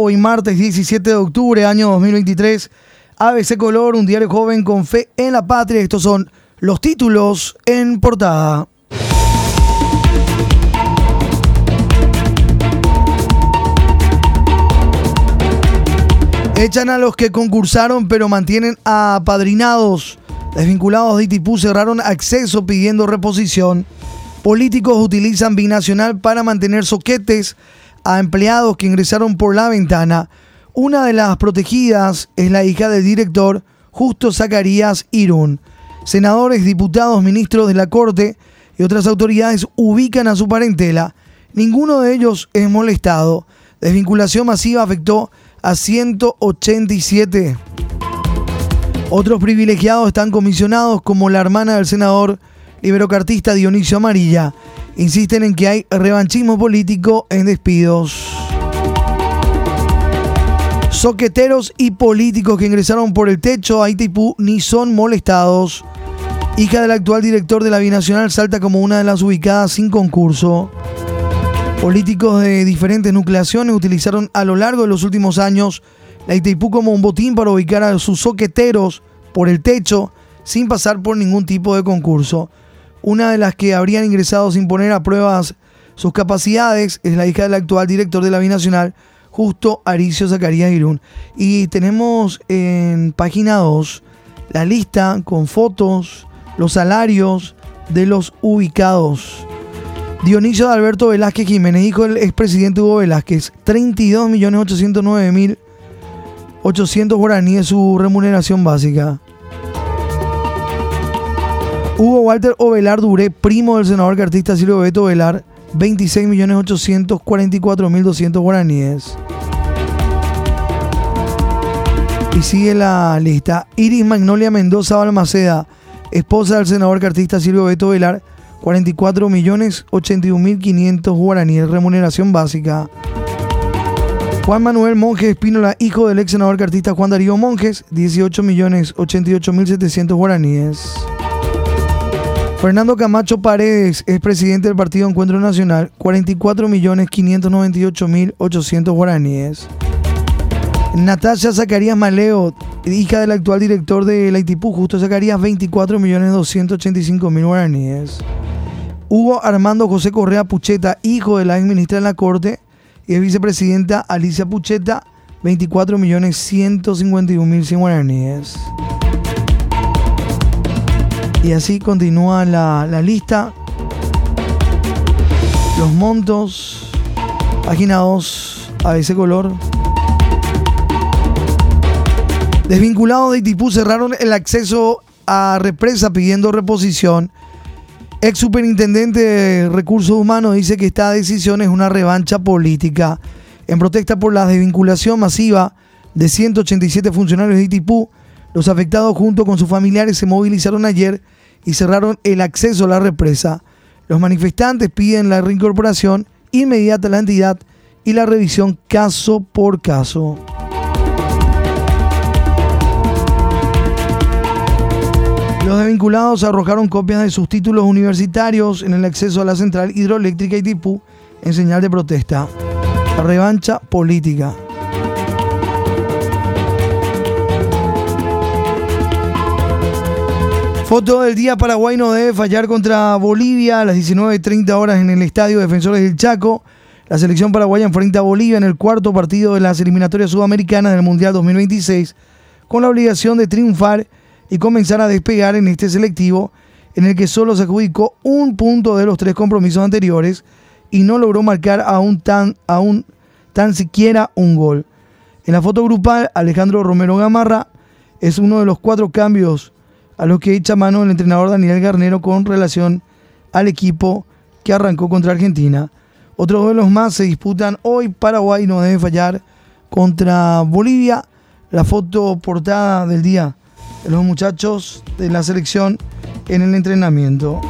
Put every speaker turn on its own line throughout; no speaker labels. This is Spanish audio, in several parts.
hoy martes 17 de octubre, año 2023. ABC Color, un diario joven con fe en la patria. Estos son los títulos en portada. Echan a los que concursaron pero mantienen a apadrinados. Desvinculados de Itipú cerraron acceso pidiendo reposición. Políticos utilizan binacional para mantener soquetes a empleados que ingresaron por la ventana. Una de las protegidas es la hija del director, Justo Zacarías Irún. Senadores, diputados, ministros de la Corte y otras autoridades ubican a su parentela. Ninguno de ellos es molestado. Desvinculación masiva afectó a 187. Otros privilegiados están comisionados como la hermana del senador liberocartista Dionisio Amarilla. Insisten en que hay revanchismo político en despidos. Soqueteros y políticos que ingresaron por el techo a Itaipú ni son molestados. Hija del actual director de la Binacional salta como una de las ubicadas sin concurso. Políticos de diferentes nucleaciones utilizaron a lo largo de los últimos años la Itaipú como un botín para ubicar a sus soqueteros por el techo sin pasar por ningún tipo de concurso. Una de las que habrían ingresado sin poner a pruebas sus capacidades es la hija del actual director de la Binacional, Justo Aricio Zacarías Irún. Y tenemos en página 2 la lista con fotos, los salarios de los ubicados. Dionisio de Alberto Velázquez Jiménez, hijo del expresidente Hugo Velázquez, 32.809.800 guaraníes su remuneración básica. Hugo Walter Ovelar Duré, primo del senador cartista Silvio Beto Ovelar, 26.844.200 guaraníes. Y sigue la lista. Iris Magnolia Mendoza Balmaceda, esposa del senador cartista Silvio Beto Velar, 44 millones 81 guaraníes, remuneración básica. Juan Manuel Monjes Espínola, hijo del ex senador cartista Juan Darío Monjes, 18 millones 88 guaraníes. Fernando Camacho Paredes es presidente del Partido Encuentro Nacional, 44 millones guaraníes. Natasha Zacarías Maleo, hija del actual director de la ITIPU, justo Zacarías, 24 millones guaraníes. Hugo Armando José Correa Pucheta, hijo de la ex ministra de la Corte, y es vicepresidenta Alicia Pucheta, 24 millones 151 mil guaraníes. Y así continúa la, la lista. Los montos. Página 2, ese color. Desvinculados de Itipú cerraron el acceso a represa pidiendo reposición. Ex superintendente de recursos humanos dice que esta decisión es una revancha política. En protesta por la desvinculación masiva de 187 funcionarios de Itipú, los afectados junto con sus familiares se movilizaron ayer y cerraron el acceso a la represa. Los manifestantes piden la reincorporación inmediata a la entidad y la revisión caso por caso. Los desvinculados arrojaron copias de sus títulos universitarios en el acceso a la central hidroeléctrica Itipú en señal de protesta. revancha política. Foto del día, Paraguay no debe fallar contra Bolivia a las 19.30 horas en el Estadio Defensores del Chaco. La selección paraguaya enfrenta a Bolivia en el cuarto partido de las eliminatorias sudamericanas del Mundial 2026 con la obligación de triunfar y comenzar a despegar en este selectivo en el que solo se adjudicó un punto de los tres compromisos anteriores y no logró marcar aún tan, aún tan siquiera un gol. En la foto grupal, Alejandro Romero Gamarra es uno de los cuatro cambios a los que echa mano el entrenador Daniel Garnero con relación al equipo que arrancó contra Argentina. Otros duelos más se disputan hoy. Paraguay no debe fallar contra Bolivia. La foto portada del día los muchachos de la selección en el entrenamiento.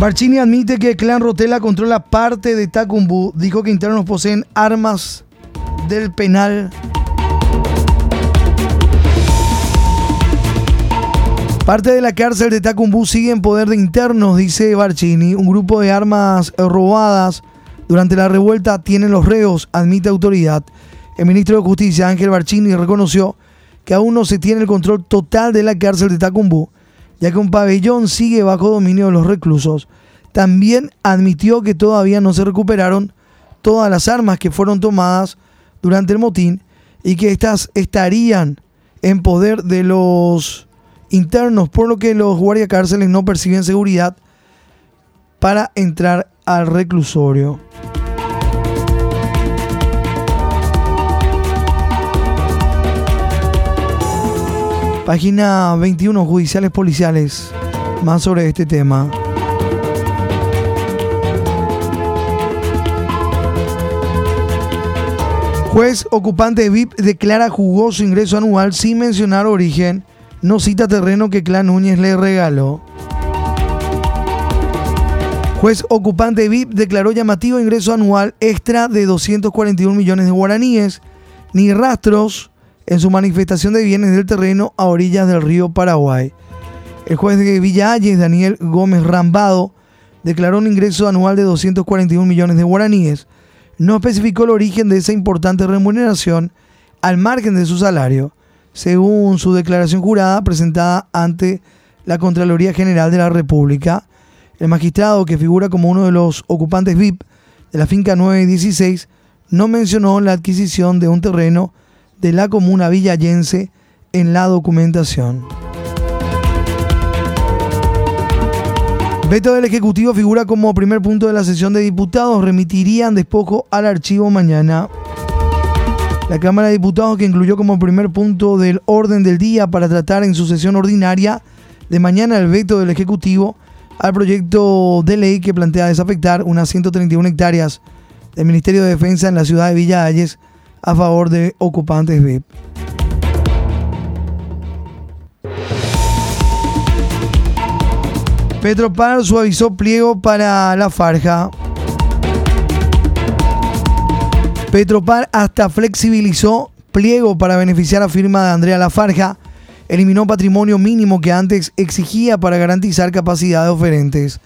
Barcini admite que Clan Rotela controla parte de Tacumbú. Dijo que internos poseen armas del penal. Parte de la cárcel de Tacumbú sigue en poder de internos, dice Barcini. Un grupo de armas robadas Durante la revuelta tienen los reos, admite autoridad. El ministro de Justicia, Ángel Barcini, reconoció que aún no se tiene el control total de la cárcel de Tacumbú, ya que un pabellón sigue bajo dominio de los reclusos. También admitió que todavía no se recuperaron todas las armas que fueron tomadas durante el motín y que éstas estarían en poder de los internos, por lo que los guardiacárceles no perciben seguridad para entrar al reclusorio. Página 21, Judiciales Policiales. Más sobre este tema. Juez ocupante VIP declara jugoso ingreso anual sin mencionar origen. No cita terreno que Clan Núñez le regaló. Juez ocupante VIP declaró llamativo ingreso anual extra de 241 millones de guaraníes, ni rastros en su manifestación de bienes del terreno a orillas del río Paraguay. El juez de Villa Daniel Gómez Rambado, declaró un ingreso anual de 241 millones de guaraníes. No especificó el origen de esa importante remuneración al margen de su salario, según su declaración jurada presentada ante la Contraloría General de la República. El magistrado, que figura como uno de los ocupantes VIP de la finca 916, no mencionó la adquisición de un terreno de la comuna villayense en la documentación. Veto del Ejecutivo figura como primer punto de la sesión de diputados. Remitirían despojo al archivo mañana. La Cámara de Diputados, que incluyó como primer punto del orden del día para tratar en su sesión ordinaria de mañana el veto del Ejecutivo al proyecto de ley que plantea desafectar unas 131 hectáreas del Ministerio de Defensa en la ciudad de Villa Ayes a favor de ocupantes VIP. Petropar suavizó pliego para la farja. Petropar hasta flexibilizó pliego para beneficiar a firma de Andrea Lafarja. Eliminó patrimonio mínimo que antes exigía para garantizar capacidad de oferentes.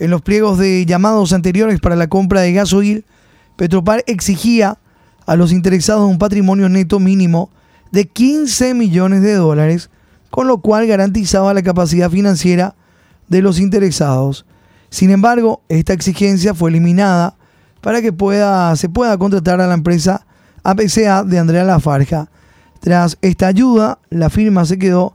En los pliegos de llamados anteriores para la compra de gasoil, Petropar exigía a los interesados un patrimonio neto mínimo de 15 millones de dólares, con lo cual garantizaba la capacidad financiera de los interesados. Sin embargo, esta exigencia fue eliminada para que pueda, se pueda contratar a la empresa APCA de Andrea Lafarja. Tras esta ayuda, la firma se quedó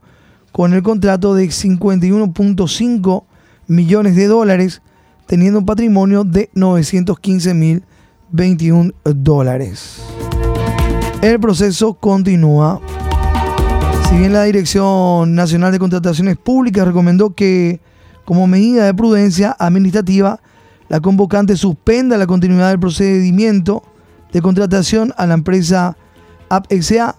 con el contrato de 51.5 millones de dólares, teniendo un patrimonio de 915 mil 21 dólares. El proceso continúa. Si bien la Dirección Nacional de Contrataciones Públicas recomendó que, como medida de prudencia administrativa, la convocante suspenda la continuidad del procedimiento de contratación a la empresa APXA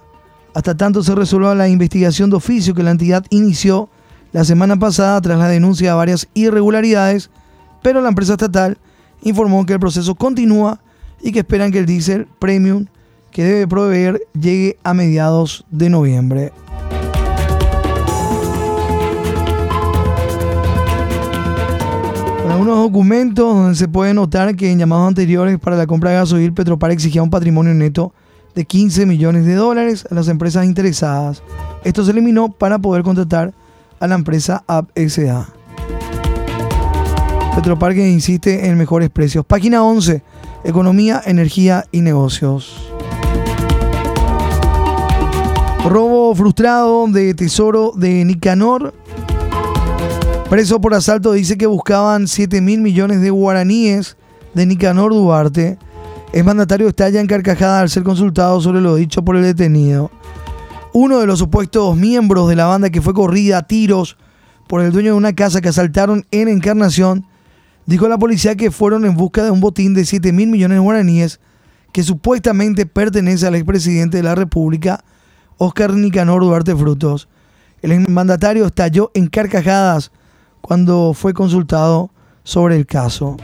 hasta tanto se resuelva la investigación de oficio que la entidad inició la semana pasada tras la denuncia de varias irregularidades, pero la empresa estatal informó que el proceso continúa y que esperan que el diésel premium que debe proveer llegue a mediados de noviembre. Algunos documentos donde se puede notar que en llamados anteriores para la compra de gasoil, Petropar exigía un patrimonio neto de 15 millones de dólares a las empresas interesadas. Esto se eliminó para poder contratar a la empresa AppSA. Petropar que insiste en mejores precios. Página 11 economía, energía y negocios. Robo frustrado de tesoro de Nicanor. Preso por asalto dice que buscaban 7 mil millones de guaraníes de Nicanor Duarte. El mandatario estalla en carcajada al ser consultado sobre lo dicho por el detenido. Uno de los supuestos miembros de la banda que fue corrida a tiros por el dueño de una casa que asaltaron en Encarnación dijo la policía que fueron en busca de un botín de 7 mil millones de guaraníes que supuestamente pertenece al expresidente de la República, Oscar Nicanor Duarte Frutos. El mandatario estalló en carcajadas cuando fue consultado sobre el caso.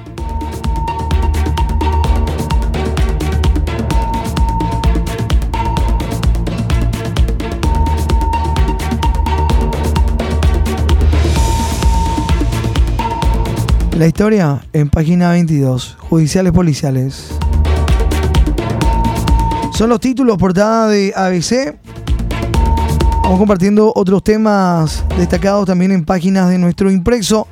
La historia en página 22, judiciales policiales. Son los títulos portada de ABC. Vamos compartiendo otros temas destacados también en páginas de nuestro impreso.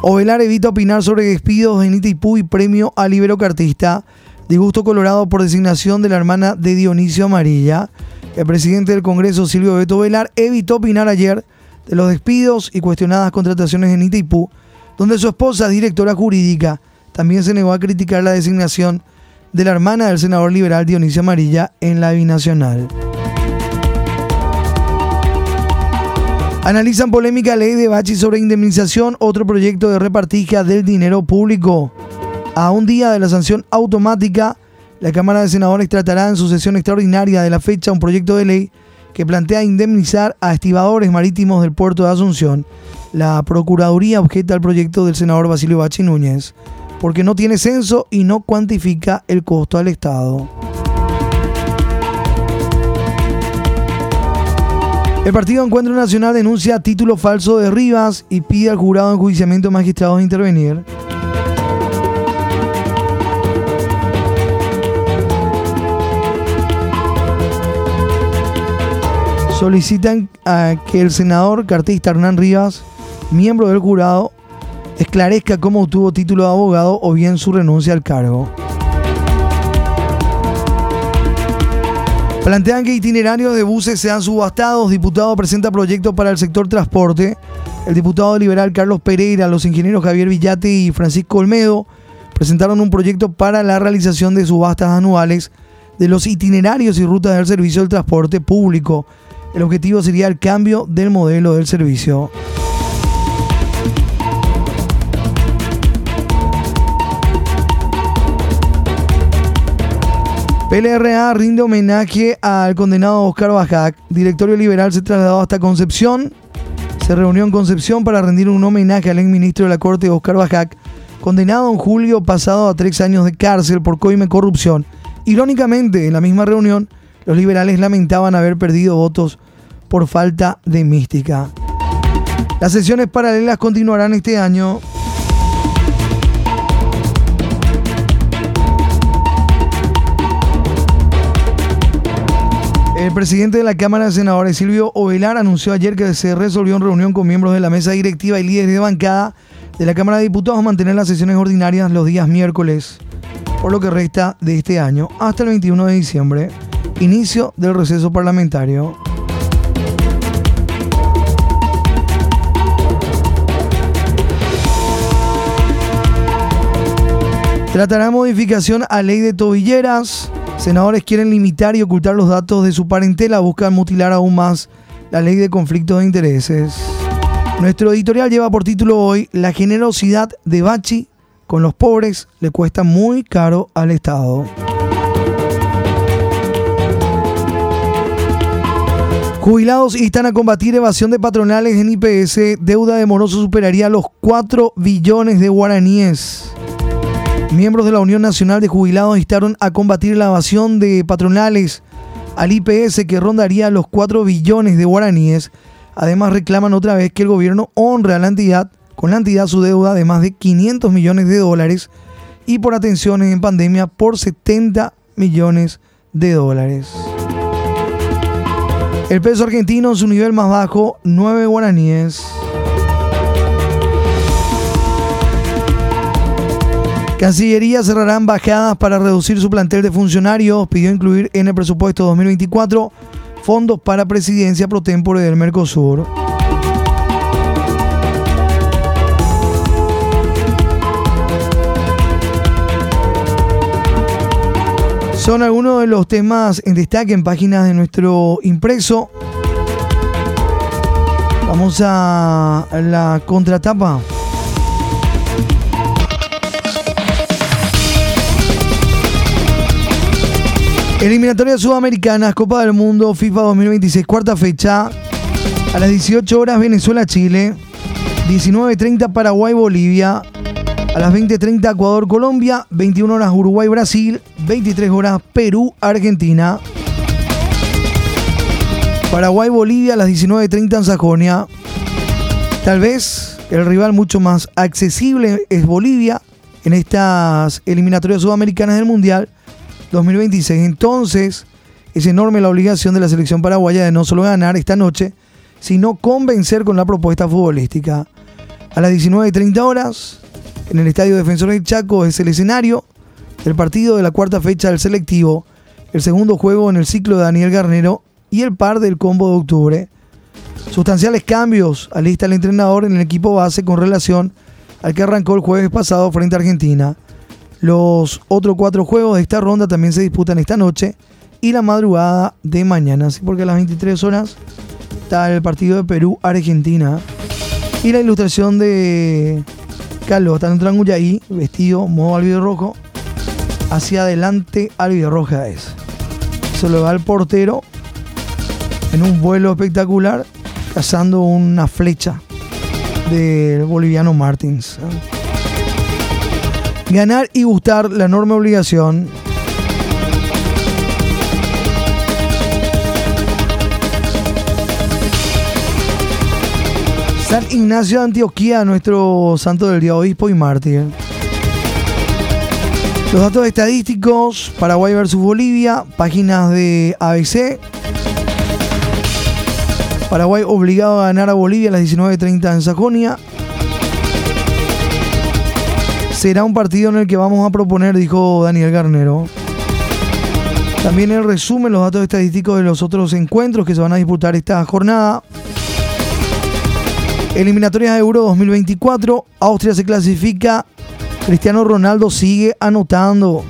Ovelar evita opinar sobre despidos de Nita y premio a Libero Cartista. Disgusto colorado por designación de la hermana de Dionisio Amarilla. El presidente del Congreso, Silvio Beto Velar, evitó opinar ayer de los despidos y cuestionadas contrataciones en Itaipú, donde su esposa, directora jurídica, también se negó a criticar la designación de la hermana del senador liberal Dionisio Amarilla en la binacional. Analizan polémica ley de Bachi sobre indemnización, otro proyecto de repartija del dinero público. A un día de la sanción automática, la Cámara de Senadores tratará en su sesión extraordinaria de la fecha un proyecto de ley que plantea indemnizar a estibadores marítimos del puerto de Asunción. La Procuraduría objeta al proyecto del senador Basilio Bachi Núñez porque no tiene censo y no cuantifica el costo al Estado. El Partido Encuentro Nacional denuncia título falso de Rivas y pide al jurado de enjuiciamiento magistrados intervenir. solicitan a que el senador cartista Hernán Rivas, miembro del jurado, esclarezca cómo obtuvo título de abogado o bien su renuncia al cargo. Plantean que itinerarios de buses sean subastados. Diputado presenta proyecto para el sector transporte. El diputado liberal Carlos Pereira, los ingenieros Javier Villate y Francisco Olmedo presentaron un proyecto para la realización de subastas anuales de los itinerarios y rutas del servicio del transporte público el objetivo sería el cambio del modelo del servicio. PLRA rinde homenaje al condenado Oscar Bajac. Directorio Liberal se trasladó hasta Concepción. Se reunió en Concepción para rendir un homenaje al exministro de la Corte Oscar Bajac, condenado en julio pasado a tres años de cárcel por coime corrupción. Irónicamente, en la misma reunión, los liberales lamentaban haber perdido votos por falta de mística. Las sesiones paralelas continuarán este año. El presidente de la Cámara de Senadores, Silvio Ovelar, anunció ayer que se resolvió en reunión con miembros de la mesa directiva y líderes de bancada de la Cámara de Diputados mantener las sesiones ordinarias los días miércoles, por lo que resta de este año hasta el 21 de diciembre, inicio del receso parlamentario. Tratará modificación a ley de tobilleras. Senadores quieren limitar y ocultar los datos de su parentela, buscan mutilar aún más la ley de conflictos de intereses. Nuestro editorial lleva por título hoy La generosidad de Bachi con los pobres le cuesta muy caro al Estado. Jubilados instan a combatir evasión de patronales en IPS. Deuda de moroso superaría los 4 billones de guaraníes. Miembros de la Unión Nacional de Jubilados instaron a combatir la evasión de patronales al IPS que rondaría los 4 billones de guaraníes. Además reclaman otra vez que el gobierno honre a la entidad con la entidad su deuda de más de 500 millones de dólares y por atenciones en pandemia por 70 millones de dólares. El peso argentino en su nivel más bajo, 9 guaraníes. Cancillería cerrará embajadas para reducir su plantel de funcionarios. Pidió incluir en el presupuesto 2024 fondos para presidencia pro tempore del Mercosur. Son algunos de los temas en destaque en páginas de nuestro impreso. Vamos a la contratapa. Eliminatorias Sudamericanas, Copa del Mundo, FIFA 2026, cuarta fecha. A las 18 horas Venezuela-Chile, 19.30 Paraguay-Bolivia, a las 20.30 Ecuador-Colombia, 21 horas Uruguay-Brasil, 23 horas Perú-Argentina. Paraguay-Bolivia a las 19.30 en Sajonia. Tal vez El rival mucho más accesible es Bolivia en estas eliminatorias sudamericanas del Mundial 2026. Entonces, es enorme la obligación de la selección paraguaya de no solo ganar esta noche, sino convencer con la propuesta futbolística. A las 19.30 horas, en el Estadio Defensor del Chaco es el escenario del partido de la cuarta fecha del selectivo, el segundo juego en el ciclo de Daniel Garnero y el par del combo de octubre. Sustanciales cambios alista el entrenador en el equipo base con relación al que arrancó el jueves pasado frente a Argentina. Los otros cuatro juegos de esta ronda también se disputan esta noche y la madrugada de mañana, así porque a las 23 horas está el partido de Perú-Argentina. Y la ilustración de Carlos está en un ahí, vestido modo albido rojo, hacia adelante albido roja es. Se lo va al portero en un vuelo espectacular, cazando una flecha del boliviano Martins. Ganar y gustar la enorme obligación San Ignacio de Antioquía, nuestro santo del día, obispo y mártir. Los datos estadísticos, Paraguay versus Bolivia, páginas de ABC. Paraguay obligado a ganar a Bolivia a las 19.30 en Sajonia. Será un partido en el que vamos a proponer, dijo Daniel Garnero. También el resumen, los datos estadísticos de los otros encuentros que se van a disputar esta jornada. Eliminatorias de Euro 2024. Austria se clasifica. Cristiano Ronaldo sigue anotando.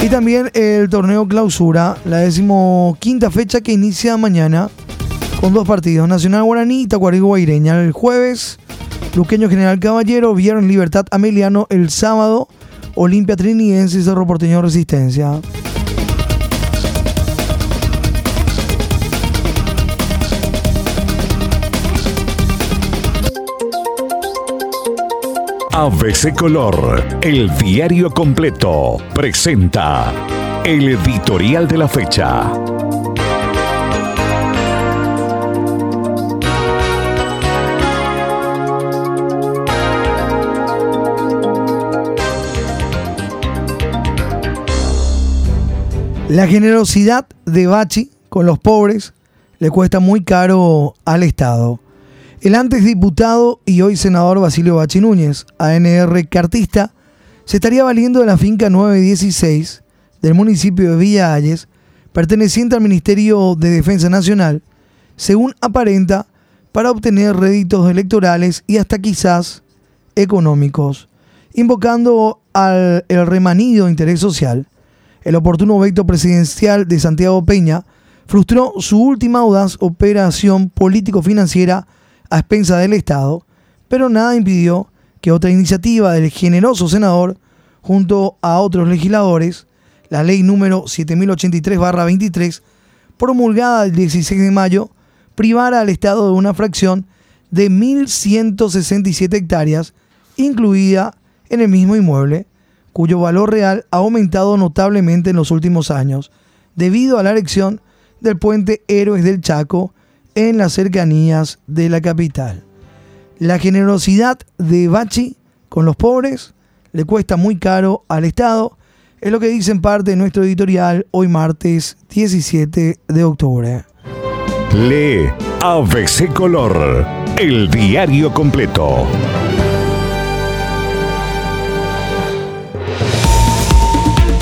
Y también el torneo clausura, la decimoquinta fecha que inicia mañana con dos partidos. Nacional Guaraní y Tacuarí Guaireña el jueves. Luqueño General Caballero, Viernes Libertad Ameliano el sábado. Olimpia Trinidense y Cerro Porteño Resistencia.
ABC Color, el diario completo, presenta el editorial de la fecha.
La generosidad de Bachi con los pobres le cuesta muy caro al Estado. El antes diputado y hoy senador Basilio Bachi Núñez, ANR cartista, se estaría valiendo de la finca 916 del municipio de Villa Ayes, perteneciente al Ministerio de Defensa Nacional, según aparenta, para obtener réditos electorales y hasta quizás económicos, invocando al el remanido interés social. El oportuno veto presidencial de Santiago Peña frustró su última audaz operación político-financiera a expensa del Estado, pero nada impidió que otra iniciativa del generoso senador, junto a otros legisladores, la ley número 7083-23, promulgada el 16 de mayo, privara al Estado de una fracción de 1.167 hectáreas, incluida en el mismo inmueble, cuyo valor real ha aumentado notablemente en los últimos años, debido a la erección del puente Héroes del Chaco en las cercanías de la capital. La generosidad de Bachi con los pobres le cuesta muy caro al Estado, es lo que dice en parte de nuestro editorial hoy martes 17 de octubre.
Lee ABC Color, el diario completo.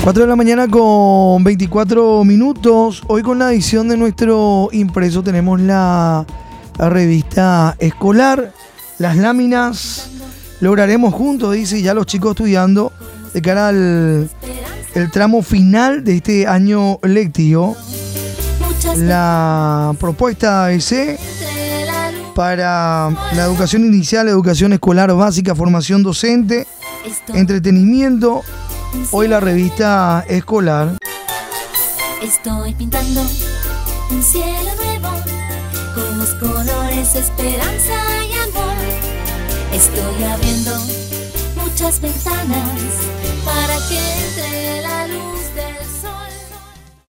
4 de la mañana con 24 minutos. Hoy con la edición de nuestro impreso tenemos la, revista escolar, las láminas. Lograremos juntos, dice ya los chicos estudiando de cara al el tramo final de este año lectivo. La propuesta ABC para la educación inicial, educación escolar básica, formación docente, entretenimiento Hoy la revista escolar.
Estoy pintando un cielo nuevo con los colores esperanza y amor. Estoy abriendo muchas ventanas para que entre